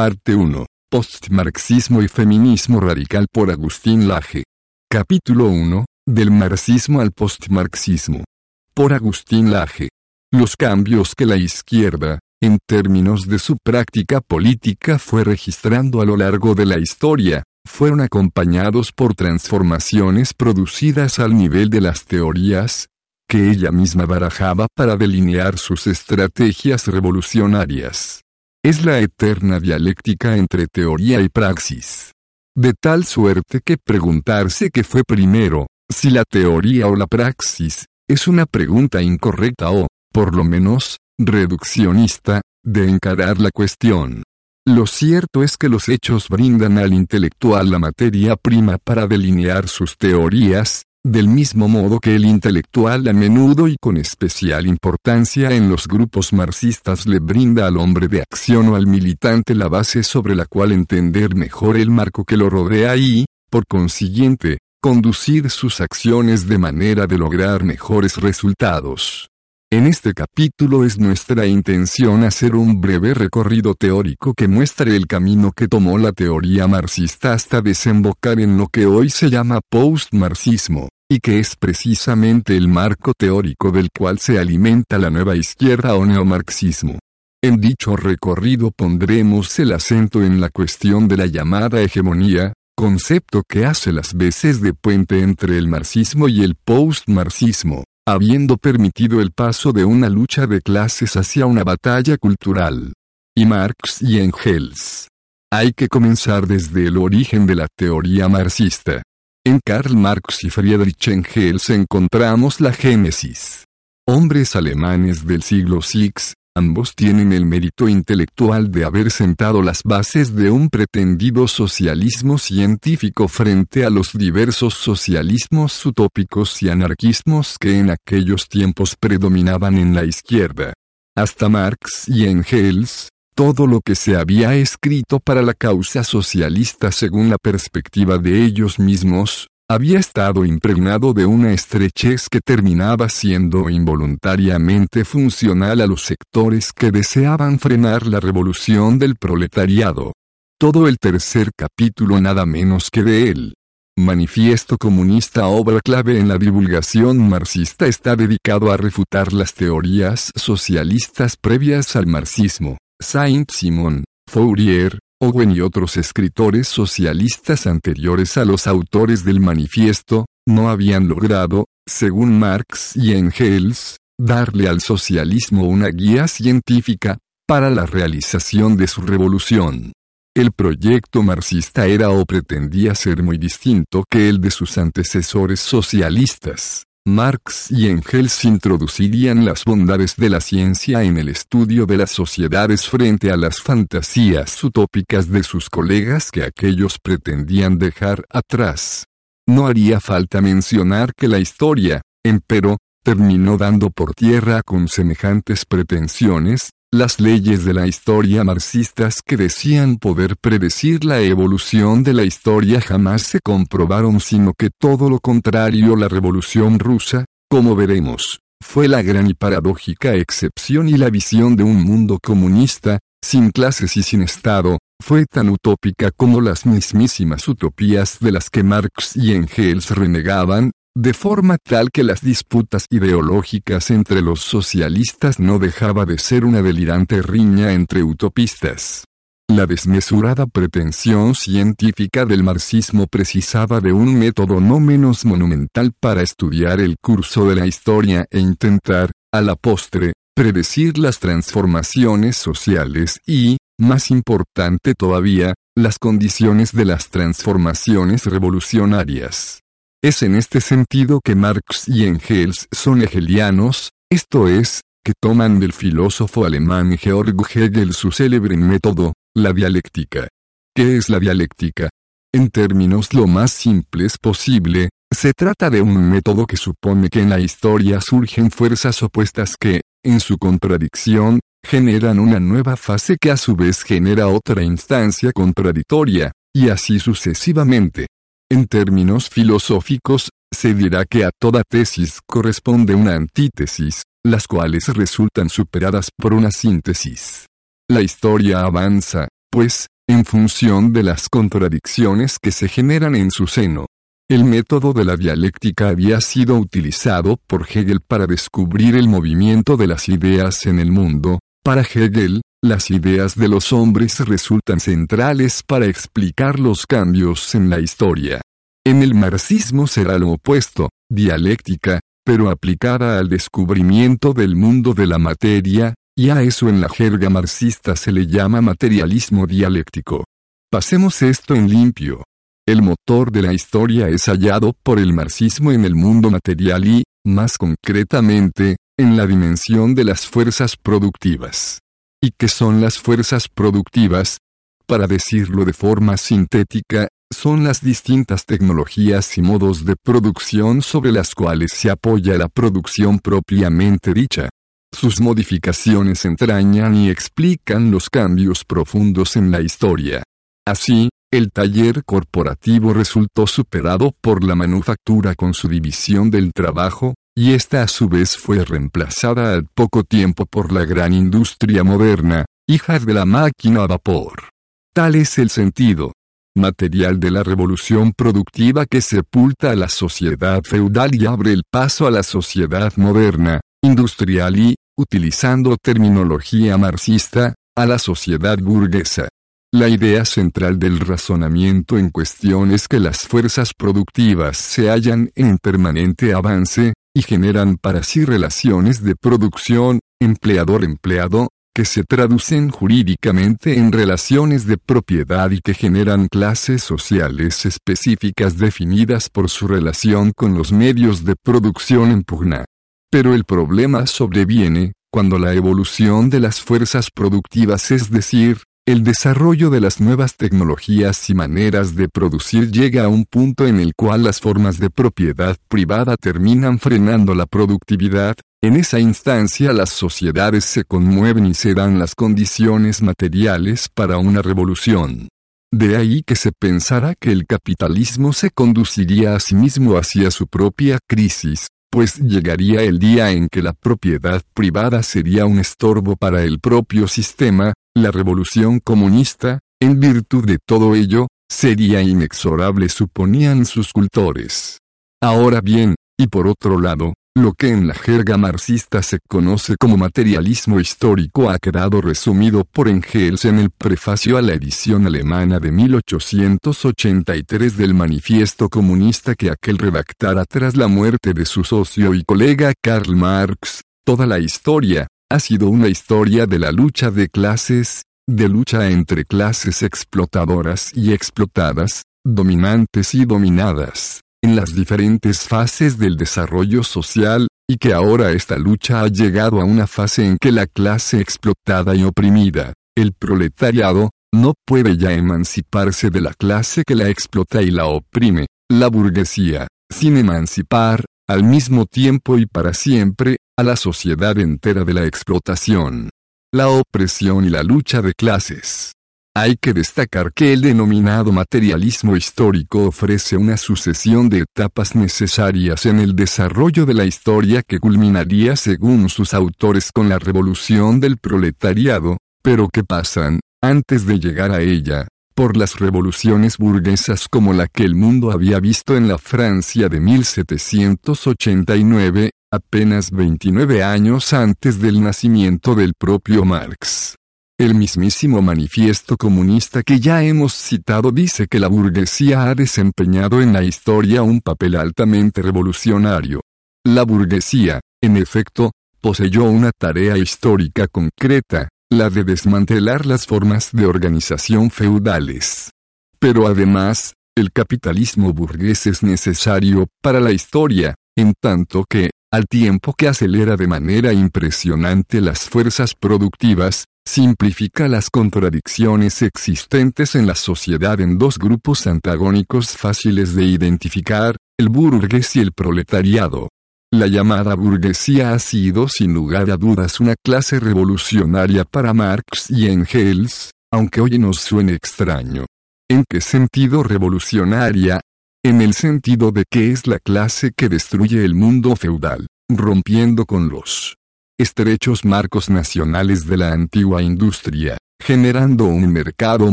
Parte 1. Postmarxismo y feminismo radical por Agustín Laje. Capítulo 1. Del marxismo al postmarxismo. Por Agustín Laje. Los cambios que la izquierda, en términos de su práctica política, fue registrando a lo largo de la historia, fueron acompañados por transformaciones producidas al nivel de las teorías, que ella misma barajaba para delinear sus estrategias revolucionarias. Es la eterna dialéctica entre teoría y praxis. De tal suerte que preguntarse qué fue primero, si la teoría o la praxis, es una pregunta incorrecta o, por lo menos, reduccionista, de encarar la cuestión. Lo cierto es que los hechos brindan al intelectual la materia prima para delinear sus teorías, del mismo modo que el intelectual a menudo y con especial importancia en los grupos marxistas le brinda al hombre de acción o al militante la base sobre la cual entender mejor el marco que lo rodea y, por consiguiente, conducir sus acciones de manera de lograr mejores resultados. En este capítulo es nuestra intención hacer un breve recorrido teórico que muestre el camino que tomó la teoría marxista hasta desembocar en lo que hoy se llama postmarxismo, y que es precisamente el marco teórico del cual se alimenta la nueva izquierda o neomarxismo. En dicho recorrido pondremos el acento en la cuestión de la llamada hegemonía, concepto que hace las veces de puente entre el marxismo y el postmarxismo habiendo permitido el paso de una lucha de clases hacia una batalla cultural. Y Marx y Engels. Hay que comenzar desde el origen de la teoría marxista. En Karl Marx y Friedrich Engels encontramos la génesis. Hombres alemanes del siglo VI, Ambos tienen el mérito intelectual de haber sentado las bases de un pretendido socialismo científico frente a los diversos socialismos utópicos y anarquismos que en aquellos tiempos predominaban en la izquierda. Hasta Marx y Engels, todo lo que se había escrito para la causa socialista según la perspectiva de ellos mismos, había estado impregnado de una estrechez que terminaba siendo involuntariamente funcional a los sectores que deseaban frenar la revolución del proletariado. Todo el tercer capítulo nada menos que de él. Manifiesto Comunista obra clave en la divulgación marxista está dedicado a refutar las teorías socialistas previas al marxismo. Saint-Simon, Fourier, Owen y otros escritores socialistas anteriores a los autores del manifiesto, no habían logrado, según Marx y Engels, darle al socialismo una guía científica, para la realización de su revolución. El proyecto marxista era o pretendía ser muy distinto que el de sus antecesores socialistas. Marx y Engels introducirían las bondades de la ciencia en el estudio de las sociedades frente a las fantasías utópicas de sus colegas que aquellos pretendían dejar atrás. No haría falta mencionar que la historia, empero, terminó dando por tierra con semejantes pretensiones, las leyes de la historia marxistas que decían poder predecir la evolución de la historia jamás se comprobaron sino que todo lo contrario la revolución rusa, como veremos, fue la gran y paradójica excepción y la visión de un mundo comunista, sin clases y sin Estado, fue tan utópica como las mismísimas utopías de las que Marx y Engels renegaban, de forma tal que las disputas ideológicas entre los socialistas no dejaba de ser una delirante riña entre utopistas. La desmesurada pretensión científica del marxismo precisaba de un método no menos monumental para estudiar el curso de la historia e intentar, a la postre, predecir las transformaciones sociales y, más importante todavía, las condiciones de las transformaciones revolucionarias. Es en este sentido que Marx y Engels son hegelianos, esto es, que toman del filósofo alemán Georg Hegel su célebre método, la dialéctica. ¿Qué es la dialéctica? En términos lo más simples posible, se trata de un método que supone que en la historia surgen fuerzas opuestas que, en su contradicción, generan una nueva fase que a su vez genera otra instancia contradictoria, y así sucesivamente. En términos filosóficos, se dirá que a toda tesis corresponde una antítesis, las cuales resultan superadas por una síntesis. La historia avanza, pues, en función de las contradicciones que se generan en su seno. El método de la dialéctica había sido utilizado por Hegel para descubrir el movimiento de las ideas en el mundo. Para Hegel, las ideas de los hombres resultan centrales para explicar los cambios en la historia. En el marxismo será lo opuesto, dialéctica, pero aplicada al descubrimiento del mundo de la materia, y a eso en la jerga marxista se le llama materialismo dialéctico. Pasemos esto en limpio. El motor de la historia es hallado por el marxismo en el mundo material y, más concretamente, en la dimensión de las fuerzas productivas. ¿Y qué son las fuerzas productivas? Para decirlo de forma sintética, son las distintas tecnologías y modos de producción sobre las cuales se apoya la producción propiamente dicha. Sus modificaciones entrañan y explican los cambios profundos en la historia. Así, el taller corporativo resultó superado por la manufactura con su división del trabajo, y esta a su vez fue reemplazada al poco tiempo por la gran industria moderna, hija de la máquina a vapor. Tal es el sentido material de la revolución productiva que sepulta a la sociedad feudal y abre el paso a la sociedad moderna, industrial y, utilizando terminología marxista, a la sociedad burguesa. La idea central del razonamiento en cuestión es que las fuerzas productivas se hallan en permanente avance, y generan para sí relaciones de producción, empleador-empleado, que se traducen jurídicamente en relaciones de propiedad y que generan clases sociales específicas definidas por su relación con los medios de producción en pugna. Pero el problema sobreviene, cuando la evolución de las fuerzas productivas es decir, el desarrollo de las nuevas tecnologías y maneras de producir llega a un punto en el cual las formas de propiedad privada terminan frenando la productividad, en esa instancia las sociedades se conmueven y se dan las condiciones materiales para una revolución. De ahí que se pensara que el capitalismo se conduciría a sí mismo hacia su propia crisis, pues llegaría el día en que la propiedad privada sería un estorbo para el propio sistema, la revolución comunista, en virtud de todo ello, sería inexorable suponían sus cultores. Ahora bien, y por otro lado, lo que en la jerga marxista se conoce como materialismo histórico ha quedado resumido por Engels en el prefacio a la edición alemana de 1883 del Manifiesto Comunista que aquel redactara tras la muerte de su socio y colega Karl Marx. Toda la historia, ha sido una historia de la lucha de clases, de lucha entre clases explotadoras y explotadas, dominantes y dominadas, en las diferentes fases del desarrollo social, y que ahora esta lucha ha llegado a una fase en que la clase explotada y oprimida, el proletariado, no puede ya emanciparse de la clase que la explota y la oprime, la burguesía, sin emancipar, al mismo tiempo y para siempre, a la sociedad entera de la explotación. La opresión y la lucha de clases. Hay que destacar que el denominado materialismo histórico ofrece una sucesión de etapas necesarias en el desarrollo de la historia que culminaría según sus autores con la revolución del proletariado, pero que pasan, antes de llegar a ella, por las revoluciones burguesas como la que el mundo había visto en la Francia de 1789, apenas 29 años antes del nacimiento del propio Marx. El mismísimo manifiesto comunista que ya hemos citado dice que la burguesía ha desempeñado en la historia un papel altamente revolucionario. La burguesía, en efecto, poseyó una tarea histórica concreta, la de desmantelar las formas de organización feudales. Pero además, el capitalismo burgués es necesario para la historia, en tanto que, al tiempo que acelera de manera impresionante las fuerzas productivas, simplifica las contradicciones existentes en la sociedad en dos grupos antagónicos fáciles de identificar, el burgués y el proletariado. La llamada burguesía ha sido sin lugar a dudas una clase revolucionaria para Marx y Engels, aunque hoy nos suene extraño. ¿En qué sentido revolucionaria? En el sentido de que es la clase que destruye el mundo feudal, rompiendo con los estrechos marcos nacionales de la antigua industria, generando un mercado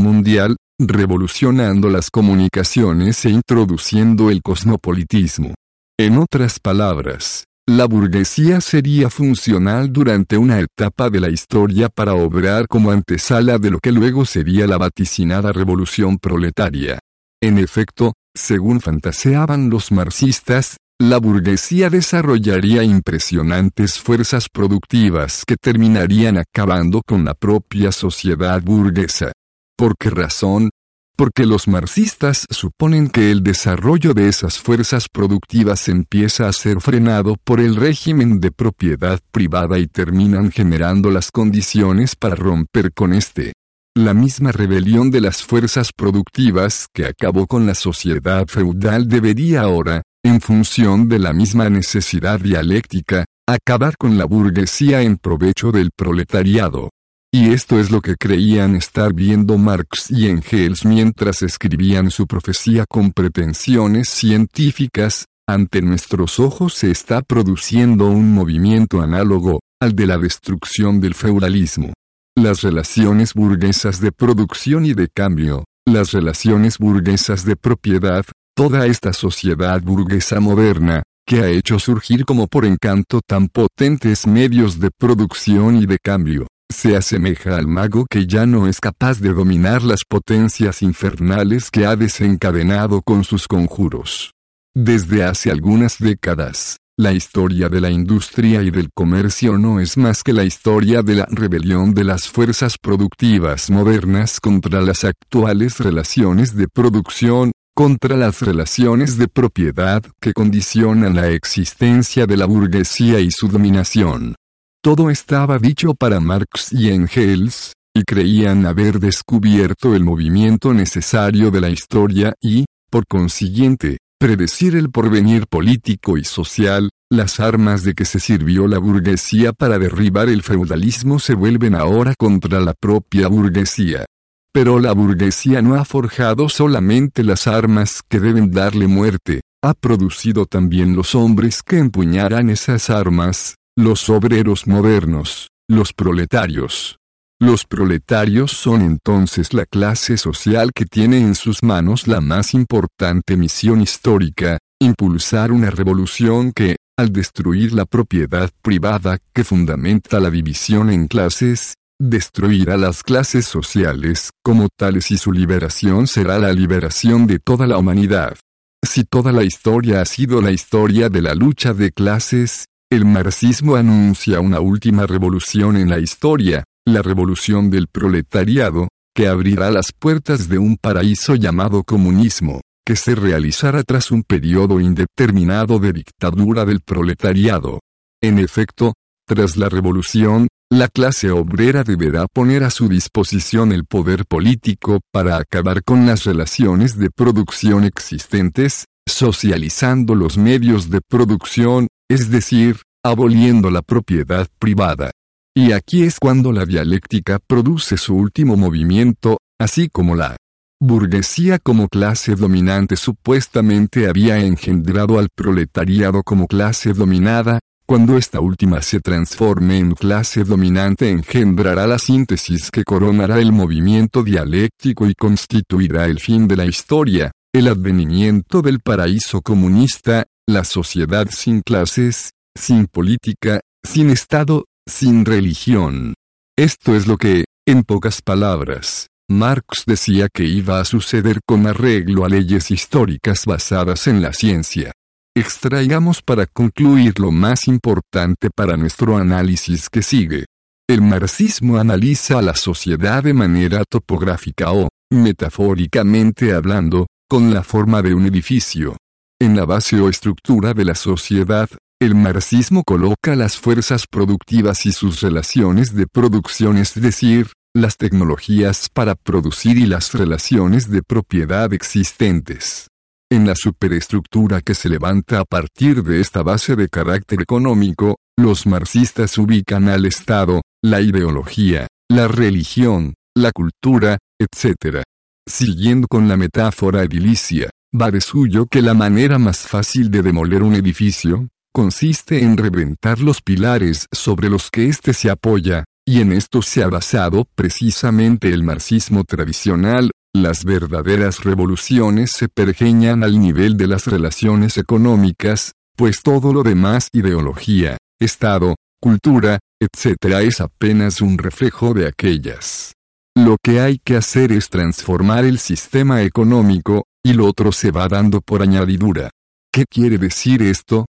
mundial, revolucionando las comunicaciones e introduciendo el cosmopolitismo. En otras palabras, la burguesía sería funcional durante una etapa de la historia para obrar como antesala de lo que luego sería la vaticinada revolución proletaria. En efecto, según fantaseaban los marxistas, la burguesía desarrollaría impresionantes fuerzas productivas que terminarían acabando con la propia sociedad burguesa. ¿Por qué razón? porque los marxistas suponen que el desarrollo de esas fuerzas productivas empieza a ser frenado por el régimen de propiedad privada y terminan generando las condiciones para romper con este. La misma rebelión de las fuerzas productivas que acabó con la sociedad feudal debería ahora, en función de la misma necesidad dialéctica, acabar con la burguesía en provecho del proletariado. Y esto es lo que creían estar viendo Marx y Engels mientras escribían su profecía con pretensiones científicas, ante nuestros ojos se está produciendo un movimiento análogo, al de la destrucción del feudalismo. Las relaciones burguesas de producción y de cambio, las relaciones burguesas de propiedad, toda esta sociedad burguesa moderna, que ha hecho surgir como por encanto tan potentes medios de producción y de cambio, se asemeja al mago que ya no es capaz de dominar las potencias infernales que ha desencadenado con sus conjuros. Desde hace algunas décadas, la historia de la industria y del comercio no es más que la historia de la rebelión de las fuerzas productivas modernas contra las actuales relaciones de producción, contra las relaciones de propiedad que condicionan la existencia de la burguesía y su dominación. Todo estaba dicho para Marx y Engels, y creían haber descubierto el movimiento necesario de la historia y, por consiguiente, predecir el porvenir político y social, las armas de que se sirvió la burguesía para derribar el feudalismo se vuelven ahora contra la propia burguesía. Pero la burguesía no ha forjado solamente las armas que deben darle muerte, ha producido también los hombres que empuñarán esas armas, los obreros modernos, los proletarios. Los proletarios son entonces la clase social que tiene en sus manos la más importante misión histórica, impulsar una revolución que, al destruir la propiedad privada que fundamenta la división en clases, destruirá las clases sociales como tales y su liberación será la liberación de toda la humanidad. Si toda la historia ha sido la historia de la lucha de clases, el marxismo anuncia una última revolución en la historia, la revolución del proletariado, que abrirá las puertas de un paraíso llamado comunismo, que se realizará tras un periodo indeterminado de dictadura del proletariado. En efecto, tras la revolución, la clase obrera deberá poner a su disposición el poder político para acabar con las relaciones de producción existentes, socializando los medios de producción, es decir, aboliendo la propiedad privada. Y aquí es cuando la dialéctica produce su último movimiento, así como la burguesía como clase dominante supuestamente había engendrado al proletariado como clase dominada, cuando esta última se transforme en clase dominante engendrará la síntesis que coronará el movimiento dialéctico y constituirá el fin de la historia, el advenimiento del paraíso comunista, la sociedad sin clases, sin política, sin Estado, sin religión. Esto es lo que, en pocas palabras, Marx decía que iba a suceder con arreglo a leyes históricas basadas en la ciencia. Extraigamos para concluir lo más importante para nuestro análisis que sigue. El marxismo analiza a la sociedad de manera topográfica o, metafóricamente hablando, con la forma de un edificio. En la base o estructura de la sociedad, el marxismo coloca las fuerzas productivas y sus relaciones de producción, es decir, las tecnologías para producir y las relaciones de propiedad existentes. En la superestructura que se levanta a partir de esta base de carácter económico, los marxistas ubican al Estado, la ideología, la religión, la cultura, etc. Siguiendo con la metáfora edilicia, va de suyo que la manera más fácil de demoler un edificio, consiste en reventar los pilares sobre los que éste se apoya, y en esto se ha basado precisamente el marxismo tradicional, las verdaderas revoluciones se pergeñan al nivel de las relaciones económicas, pues todo lo demás ideología, Estado, cultura, etc. es apenas un reflejo de aquellas. Lo que hay que hacer es transformar el sistema económico, y lo otro se va dando por añadidura. ¿Qué quiere decir esto?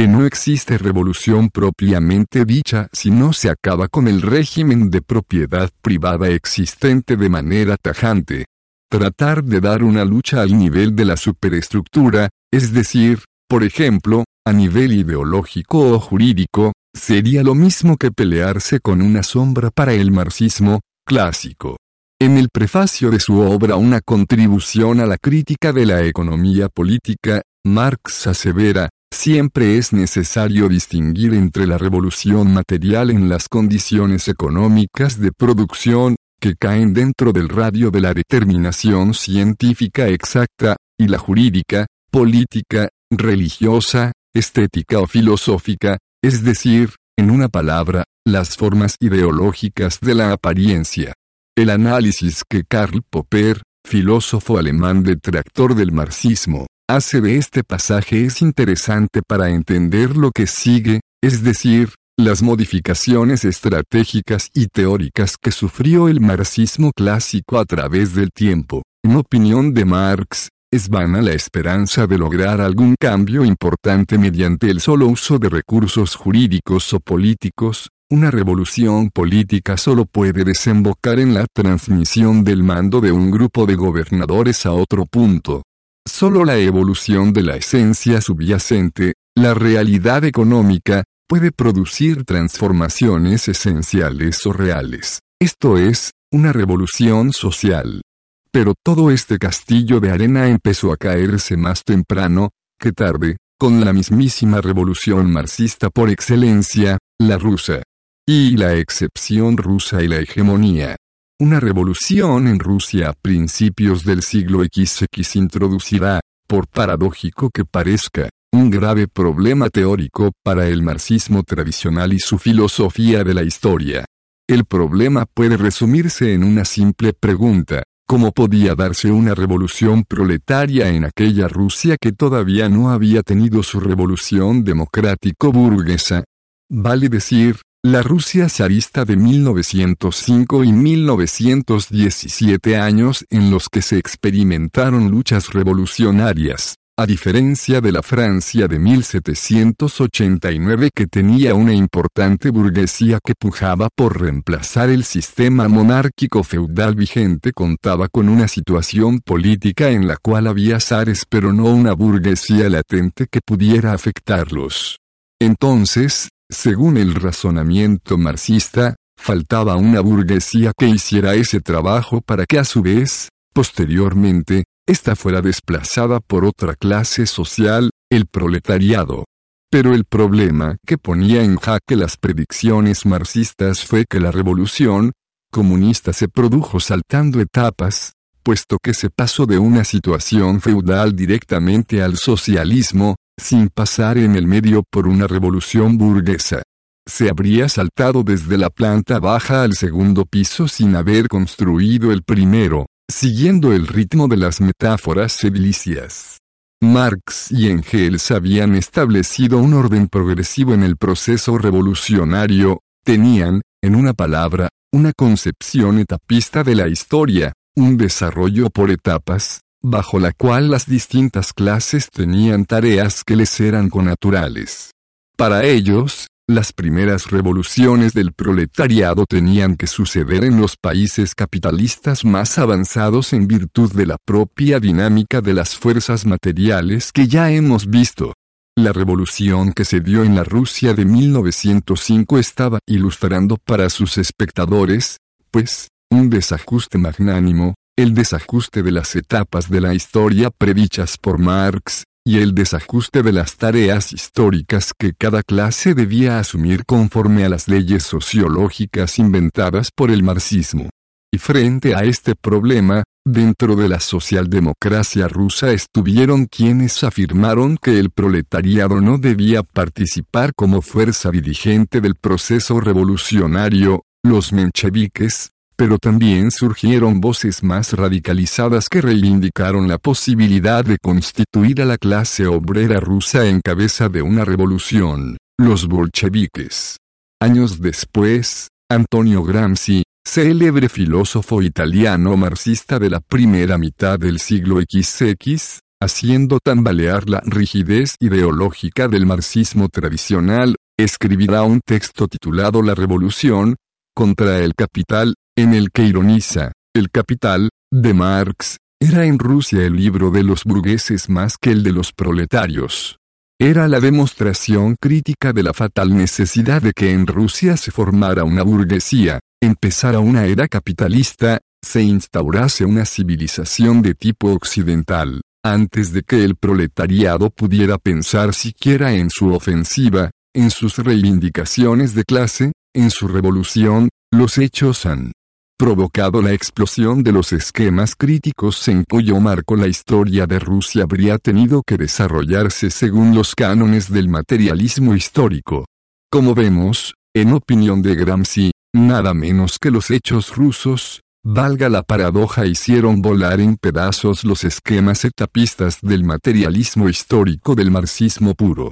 Que no existe revolución propiamente dicha si no se acaba con el régimen de propiedad privada existente de manera tajante. Tratar de dar una lucha al nivel de la superestructura, es decir, por ejemplo, a nivel ideológico o jurídico, sería lo mismo que pelearse con una sombra para el marxismo, clásico. En el prefacio de su obra Una contribución a la crítica de la economía política, Marx asevera, siempre es necesario distinguir entre la revolución material en las condiciones económicas de producción, que caen dentro del radio de la determinación científica exacta, y la jurídica, política, religiosa, estética o filosófica, es decir, en una palabra, las formas ideológicas de la apariencia. El análisis que Karl Popper, filósofo alemán detractor del marxismo, hace de este pasaje es interesante para entender lo que sigue, es decir, las modificaciones estratégicas y teóricas que sufrió el marxismo clásico a través del tiempo. En opinión de Marx, es vana la esperanza de lograr algún cambio importante mediante el solo uso de recursos jurídicos o políticos, una revolución política solo puede desembocar en la transmisión del mando de un grupo de gobernadores a otro punto. Solo la evolución de la esencia subyacente, la realidad económica, puede producir transformaciones esenciales o reales. Esto es, una revolución social. Pero todo este castillo de arena empezó a caerse más temprano, que tarde, con la mismísima revolución marxista por excelencia, la rusa. Y la excepción rusa y la hegemonía. Una revolución en Rusia a principios del siglo XX introducirá, por paradójico que parezca, un grave problema teórico para el marxismo tradicional y su filosofía de la historia. El problema puede resumirse en una simple pregunta, ¿Cómo podía darse una revolución proletaria en aquella Rusia que todavía no había tenido su revolución democrático-burguesa? Vale decir, la Rusia zarista de 1905 y 1917 años en los que se experimentaron luchas revolucionarias a diferencia de la Francia de 1789 que tenía una importante burguesía que pujaba por reemplazar el sistema monárquico feudal vigente contaba con una situación política en la cual había zares pero no una burguesía latente que pudiera afectarlos. Entonces, según el razonamiento marxista, faltaba una burguesía que hiciera ese trabajo para que a su vez, posteriormente, esta fuera desplazada por otra clase social, el proletariado. Pero el problema que ponía en jaque las predicciones marxistas fue que la revolución comunista se produjo saltando etapas, puesto que se pasó de una situación feudal directamente al socialismo, sin pasar en el medio por una revolución burguesa. Se habría saltado desde la planta baja al segundo piso sin haber construido el primero, siguiendo el ritmo de las metáforas edilicias. Marx y Engels habían establecido un orden progresivo en el proceso revolucionario, tenían, en una palabra, una concepción etapista de la historia, un desarrollo por etapas, bajo la cual las distintas clases tenían tareas que les eran connaturales. Para ellos, las primeras revoluciones del proletariado tenían que suceder en los países capitalistas más avanzados en virtud de la propia dinámica de las fuerzas materiales que ya hemos visto. La revolución que se dio en la Rusia de 1905 estaba ilustrando para sus espectadores, pues, un desajuste magnánimo, el desajuste de las etapas de la historia predichas por Marx, y el desajuste de las tareas históricas que cada clase debía asumir conforme a las leyes sociológicas inventadas por el marxismo. Y frente a este problema, dentro de la socialdemocracia rusa estuvieron quienes afirmaron que el proletariado no debía participar como fuerza dirigente del proceso revolucionario, los mencheviques, pero también surgieron voces más radicalizadas que reivindicaron la posibilidad de constituir a la clase obrera rusa en cabeza de una revolución, los bolcheviques. Años después, Antonio Gramsci, célebre filósofo italiano marxista de la primera mitad del siglo XX, haciendo tambalear la rigidez ideológica del marxismo tradicional, escribirá un texto titulado La Revolución, contra el capital, en el que ironiza, el capital, de Marx, era en Rusia el libro de los burgueses más que el de los proletarios. Era la demostración crítica de la fatal necesidad de que en Rusia se formara una burguesía, empezara una era capitalista, se instaurase una civilización de tipo occidental, antes de que el proletariado pudiera pensar siquiera en su ofensiva, en sus reivindicaciones de clase, en su revolución, los hechos han provocado la explosión de los esquemas críticos en cuyo marco la historia de Rusia habría tenido que desarrollarse según los cánones del materialismo histórico. Como vemos, en opinión de Gramsci, nada menos que los hechos rusos, valga la paradoja, hicieron volar en pedazos los esquemas etapistas del materialismo histórico del marxismo puro.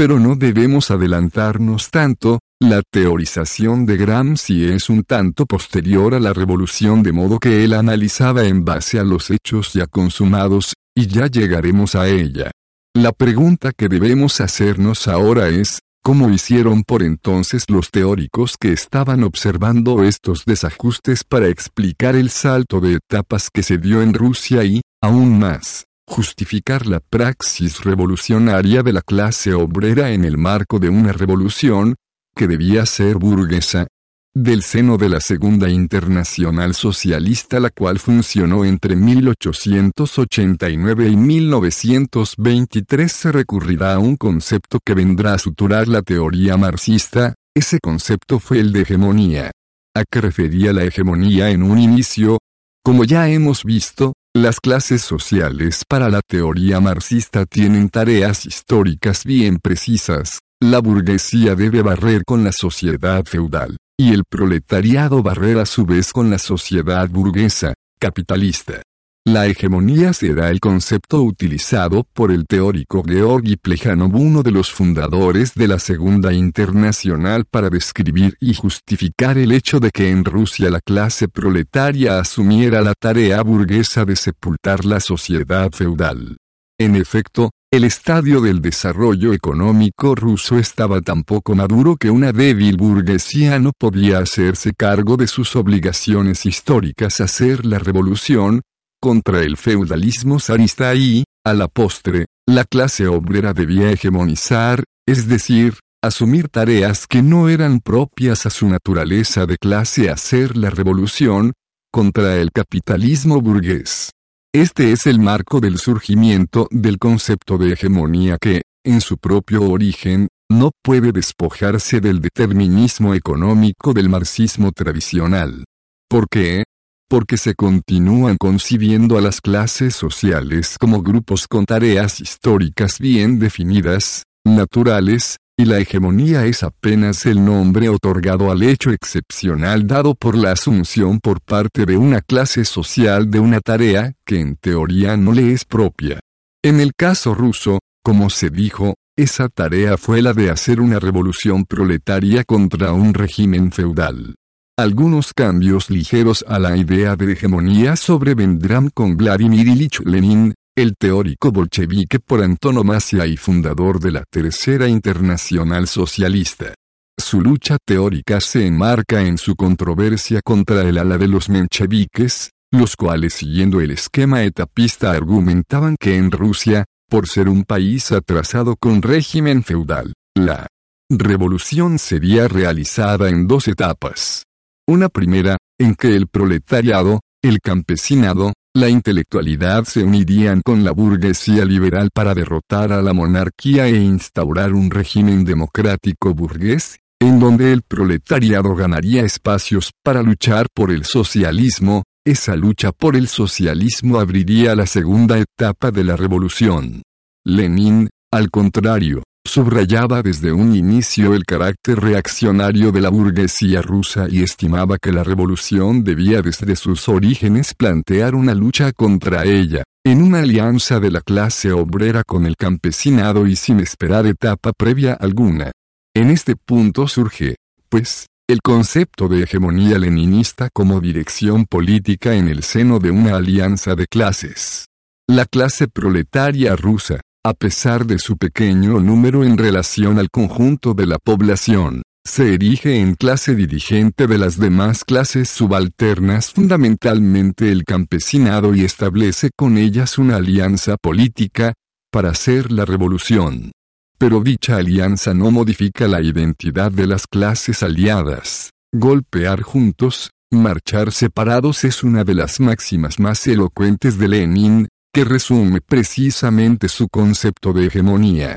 Pero no debemos adelantarnos tanto, la teorización de Gramsci es un tanto posterior a la revolución de modo que él analizaba en base a los hechos ya consumados, y ya llegaremos a ella. La pregunta que debemos hacernos ahora es, ¿cómo hicieron por entonces los teóricos que estaban observando estos desajustes para explicar el salto de etapas que se dio en Rusia y, aún más, justificar la praxis revolucionaria de la clase obrera en el marco de una revolución, que debía ser burguesa, del seno de la Segunda Internacional Socialista la cual funcionó entre 1889 y 1923 se recurrirá a un concepto que vendrá a suturar la teoría marxista, ese concepto fue el de hegemonía. ¿A qué refería la hegemonía en un inicio? Como ya hemos visto, las clases sociales para la teoría marxista tienen tareas históricas bien precisas. La burguesía debe barrer con la sociedad feudal, y el proletariado barrer a su vez con la sociedad burguesa, capitalista. La hegemonía será el concepto utilizado por el teórico Georgi Plejanov, uno de los fundadores de la Segunda Internacional, para describir y justificar el hecho de que en Rusia la clase proletaria asumiera la tarea burguesa de sepultar la sociedad feudal. En efecto, el estadio del desarrollo económico ruso estaba tan poco maduro que una débil burguesía no podía hacerse cargo de sus obligaciones históricas hacer la revolución, contra el feudalismo zarista y, a la postre, la clase obrera debía hegemonizar, es decir, asumir tareas que no eran propias a su naturaleza de clase hacer la revolución, contra el capitalismo burgués. Este es el marco del surgimiento del concepto de hegemonía que, en su propio origen, no puede despojarse del determinismo económico del marxismo tradicional. ¿Por qué? Porque se continúan concibiendo a las clases sociales como grupos con tareas históricas bien definidas, naturales, y la hegemonía es apenas el nombre otorgado al hecho excepcional dado por la asunción por parte de una clase social de una tarea que en teoría no le es propia. En el caso ruso, como se dijo, esa tarea fue la de hacer una revolución proletaria contra un régimen feudal. Algunos cambios ligeros a la idea de hegemonía sobrevendrán con Vladimir Ilich Lenin, el teórico bolchevique por antonomasia y fundador de la Tercera Internacional Socialista. Su lucha teórica se enmarca en su controversia contra el ala de los mencheviques, los cuales siguiendo el esquema etapista argumentaban que en Rusia, por ser un país atrasado con régimen feudal, la revolución sería realizada en dos etapas. Una primera, en que el proletariado, el campesinado, la intelectualidad se unirían con la burguesía liberal para derrotar a la monarquía e instaurar un régimen democrático burgués, en donde el proletariado ganaría espacios para luchar por el socialismo, esa lucha por el socialismo abriría la segunda etapa de la revolución. Lenin, al contrario, subrayaba desde un inicio el carácter reaccionario de la burguesía rusa y estimaba que la revolución debía desde sus orígenes plantear una lucha contra ella, en una alianza de la clase obrera con el campesinado y sin esperar etapa previa alguna. En este punto surge, pues, el concepto de hegemonía leninista como dirección política en el seno de una alianza de clases. La clase proletaria rusa, a pesar de su pequeño número en relación al conjunto de la población, se erige en clase dirigente de las demás clases subalternas fundamentalmente el campesinado y establece con ellas una alianza política, para hacer la revolución. Pero dicha alianza no modifica la identidad de las clases aliadas. Golpear juntos, marchar separados es una de las máximas más elocuentes de Lenin, que resume precisamente su concepto de hegemonía.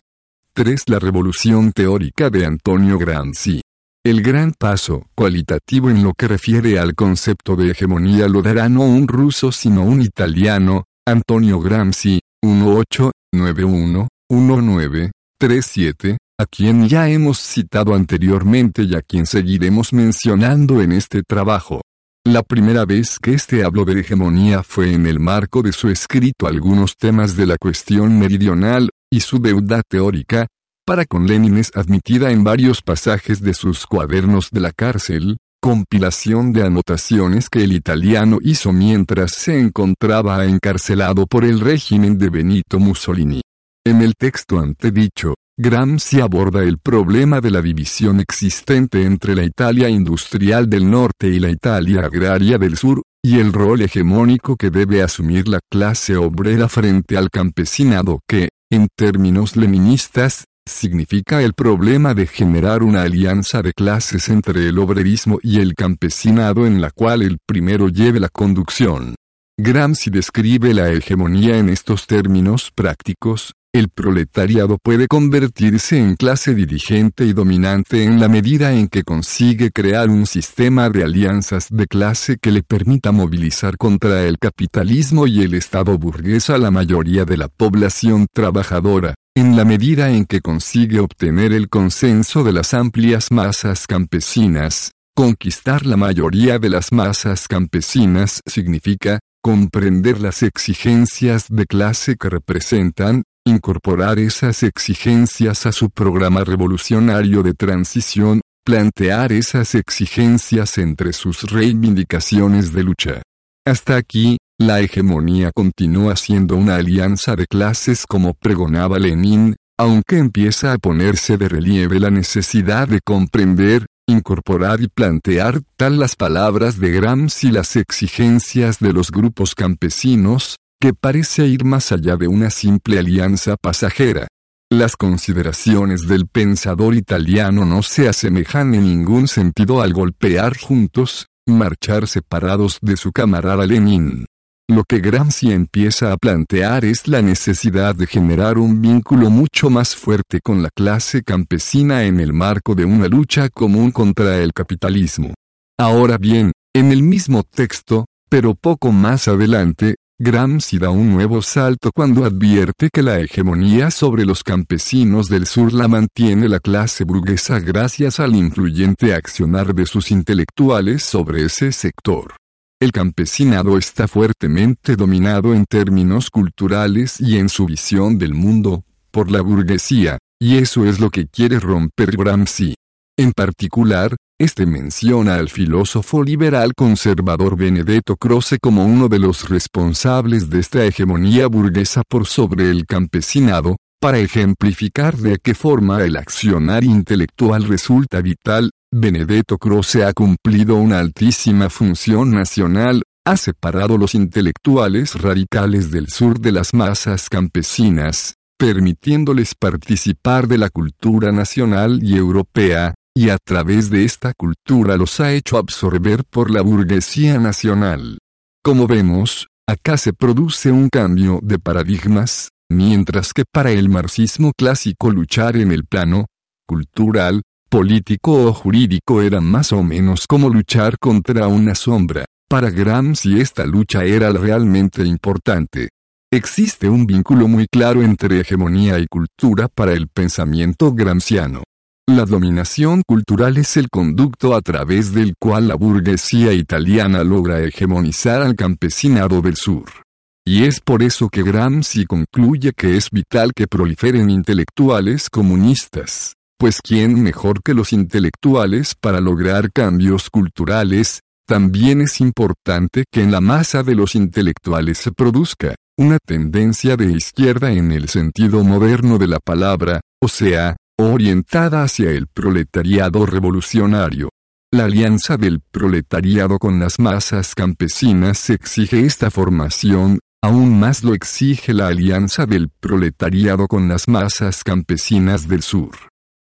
3. La revolución teórica de Antonio Gramsci. El gran paso cualitativo en lo que refiere al concepto de hegemonía lo dará no un ruso sino un italiano, Antonio Gramsci, 1891-1937, a quien ya hemos citado anteriormente y a quien seguiremos mencionando en este trabajo. La primera vez que este habló de hegemonía fue en el marco de su escrito Algunos temas de la cuestión meridional, y su deuda teórica, para con Lenin es admitida en varios pasajes de sus cuadernos de la cárcel, compilación de anotaciones que el italiano hizo mientras se encontraba encarcelado por el régimen de Benito Mussolini. En el texto antedicho, Gramsci aborda el problema de la división existente entre la Italia industrial del norte y la Italia agraria del sur, y el rol hegemónico que debe asumir la clase obrera frente al campesinado que, en términos leninistas, significa el problema de generar una alianza de clases entre el obrerismo y el campesinado en la cual el primero lleve la conducción. Gramsci describe la hegemonía en estos términos prácticos, el proletariado puede convertirse en clase dirigente y dominante en la medida en que consigue crear un sistema de alianzas de clase que le permita movilizar contra el capitalismo y el Estado burgués a la mayoría de la población trabajadora, en la medida en que consigue obtener el consenso de las amplias masas campesinas. Conquistar la mayoría de las masas campesinas significa, comprender las exigencias de clase que representan, incorporar esas exigencias a su programa revolucionario de transición, plantear esas exigencias entre sus reivindicaciones de lucha. Hasta aquí, la hegemonía continúa siendo una alianza de clases como pregonaba Lenin, aunque empieza a ponerse de relieve la necesidad de comprender, incorporar y plantear tal las palabras de Gramsci las exigencias de los grupos campesinos, que parece ir más allá de una simple alianza pasajera. Las consideraciones del pensador italiano no se asemejan en ningún sentido al golpear juntos, marchar separados de su camarada Lenin. Lo que Gramsci empieza a plantear es la necesidad de generar un vínculo mucho más fuerte con la clase campesina en el marco de una lucha común contra el capitalismo. Ahora bien, en el mismo texto, pero poco más adelante, Gramsci da un nuevo salto cuando advierte que la hegemonía sobre los campesinos del sur la mantiene la clase burguesa gracias al influyente accionar de sus intelectuales sobre ese sector. El campesinado está fuertemente dominado en términos culturales y en su visión del mundo, por la burguesía, y eso es lo que quiere romper Gramsci. En particular, este menciona al filósofo liberal conservador Benedetto Croce como uno de los responsables de esta hegemonía burguesa por sobre el campesinado, para ejemplificar de qué forma el accionar intelectual resulta vital, Benedetto Croce ha cumplido una altísima función nacional, ha separado los intelectuales radicales del sur de las masas campesinas, permitiéndoles participar de la cultura nacional y europea, y a través de esta cultura los ha hecho absorber por la burguesía nacional. Como vemos, acá se produce un cambio de paradigmas, mientras que para el marxismo clásico luchar en el plano cultural, político o jurídico era más o menos como luchar contra una sombra. Para Gramsci esta lucha era realmente importante. Existe un vínculo muy claro entre hegemonía y cultura para el pensamiento gramsciano. La dominación cultural es el conducto a través del cual la burguesía italiana logra hegemonizar al campesinado del sur. Y es por eso que Gramsci concluye que es vital que proliferen intelectuales comunistas, pues ¿quién mejor que los intelectuales para lograr cambios culturales? También es importante que en la masa de los intelectuales se produzca una tendencia de izquierda en el sentido moderno de la palabra, o sea, orientada hacia el proletariado revolucionario. La alianza del proletariado con las masas campesinas exige esta formación, aún más lo exige la alianza del proletariado con las masas campesinas del sur.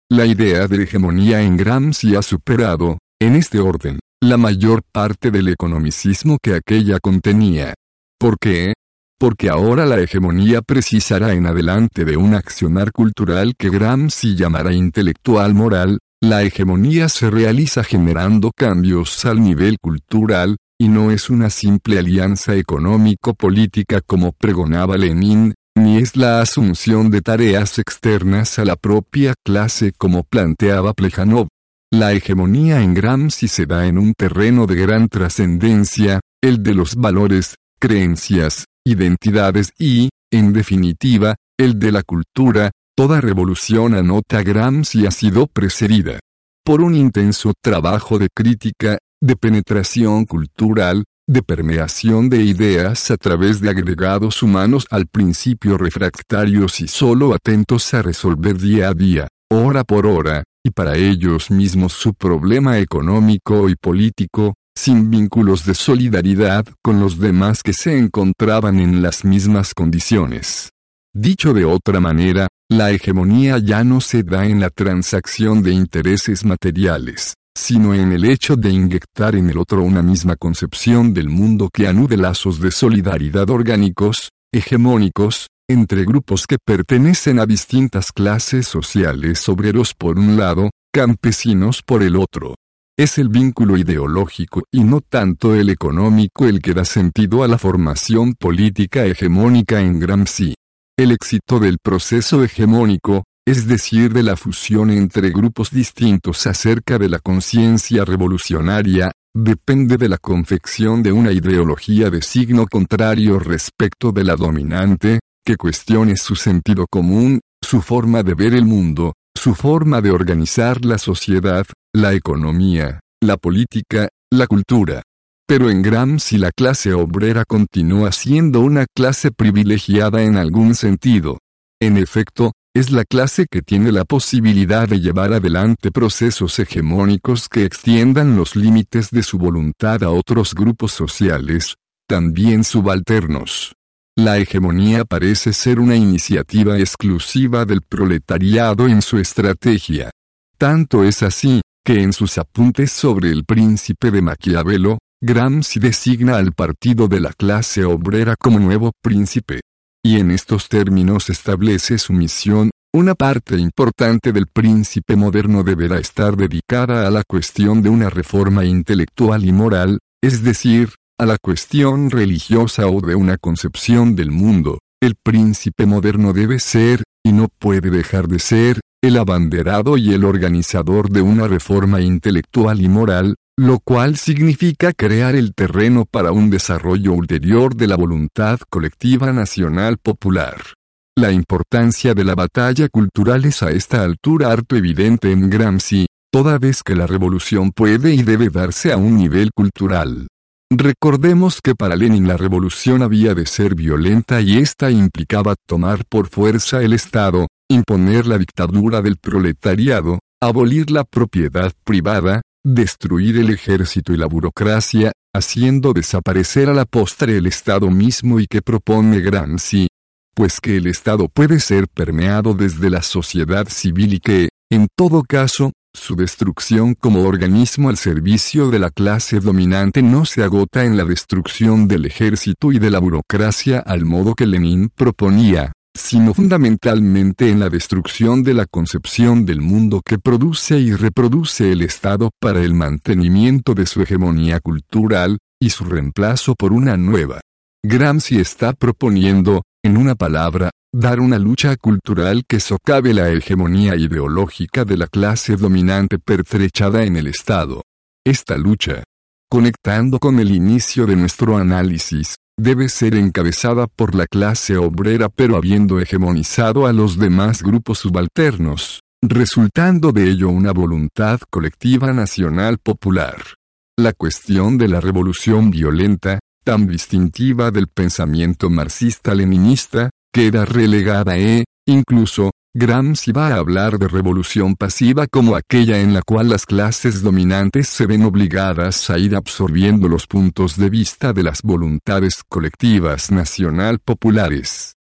La idea de hegemonía en Gramsci ha superado, en este orden, la mayor parte del economicismo que aquella contenía. ¿Por qué? Porque ahora la hegemonía precisará en adelante de un accionar cultural que Gramsci llamará intelectual moral, la hegemonía se realiza generando cambios al nivel cultural, y no es una simple alianza económico-política como pregonaba Lenin, ni es la asunción de tareas externas a la propia clase como planteaba Plejanov. La hegemonía en Gramsci se da en un terreno de gran trascendencia, el de los valores, creencias, identidades y, en definitiva, el de la cultura, toda revolución anota Gramsci ha sido precedida por un intenso trabajo de crítica, de penetración cultural, de permeación de ideas a través de agregados humanos al principio refractarios y solo atentos a resolver día a día, hora por hora, y para ellos mismos su problema económico y político, sin vínculos de solidaridad con los demás que se encontraban en las mismas condiciones. Dicho de otra manera, la hegemonía ya no se da en la transacción de intereses materiales, sino en el hecho de inyectar en el otro una misma concepción del mundo que anude lazos de solidaridad orgánicos, hegemónicos, entre grupos que pertenecen a distintas clases sociales obreros por un lado, campesinos por el otro. Es el vínculo ideológico y no tanto el económico el que da sentido a la formación política hegemónica en Gramsci. El éxito del proceso hegemónico, es decir, de la fusión entre grupos distintos acerca de la conciencia revolucionaria, depende de la confección de una ideología de signo contrario respecto de la dominante, que cuestione su sentido común, su forma de ver el mundo, su forma de organizar la sociedad, la economía, la política, la cultura. Pero en Gramsci la clase obrera continúa siendo una clase privilegiada en algún sentido. En efecto, es la clase que tiene la posibilidad de llevar adelante procesos hegemónicos que extiendan los límites de su voluntad a otros grupos sociales, también subalternos. La hegemonía parece ser una iniciativa exclusiva del proletariado en su estrategia. Tanto es así, que en sus apuntes sobre el príncipe de Maquiavelo, Gramsci designa al partido de la clase obrera como nuevo príncipe. Y en estos términos establece su misión, una parte importante del príncipe moderno deberá estar dedicada a la cuestión de una reforma intelectual y moral, es decir, a la cuestión religiosa o de una concepción del mundo, el príncipe moderno debe ser, y no puede dejar de ser, el abanderado y el organizador de una reforma intelectual y moral, lo cual significa crear el terreno para un desarrollo ulterior de la voluntad colectiva nacional popular. La importancia de la batalla cultural es a esta altura harto evidente en Gramsci, toda vez que la revolución puede y debe darse a un nivel cultural. Recordemos que para Lenin la revolución había de ser violenta y esta implicaba tomar por fuerza el Estado, imponer la dictadura del proletariado, abolir la propiedad privada, destruir el ejército y la burocracia, haciendo desaparecer a la postre el Estado mismo y que propone Gramsci. Pues que el Estado puede ser permeado desde la sociedad civil y que, en todo caso, su destrucción como organismo al servicio de la clase dominante no se agota en la destrucción del ejército y de la burocracia al modo que Lenin proponía, sino fundamentalmente en la destrucción de la concepción del mundo que produce y reproduce el Estado para el mantenimiento de su hegemonía cultural, y su reemplazo por una nueva. Gramsci está proponiendo, En una palabra, dar una lucha cultural que socave la hegemonía ideológica de la clase dominante pertrechada en el Estado. Esta lucha, conectando con el inicio de nuestro análisis, debe ser encabezada por la clase obrera pero habiendo hegemonizado a los demás grupos subalternos, resultando de ello una voluntad colectiva nacional popular. La cuestión de la revolución violenta, tan distintiva del pensamiento marxista-leninista, queda relegada e, incluso, Gramsci va a hablar de revolución pasiva como aquella en la cual las clases dominantes se ven obligadas a ir absorbiendo los puntos de vista de las voluntades colectivas nacional populares.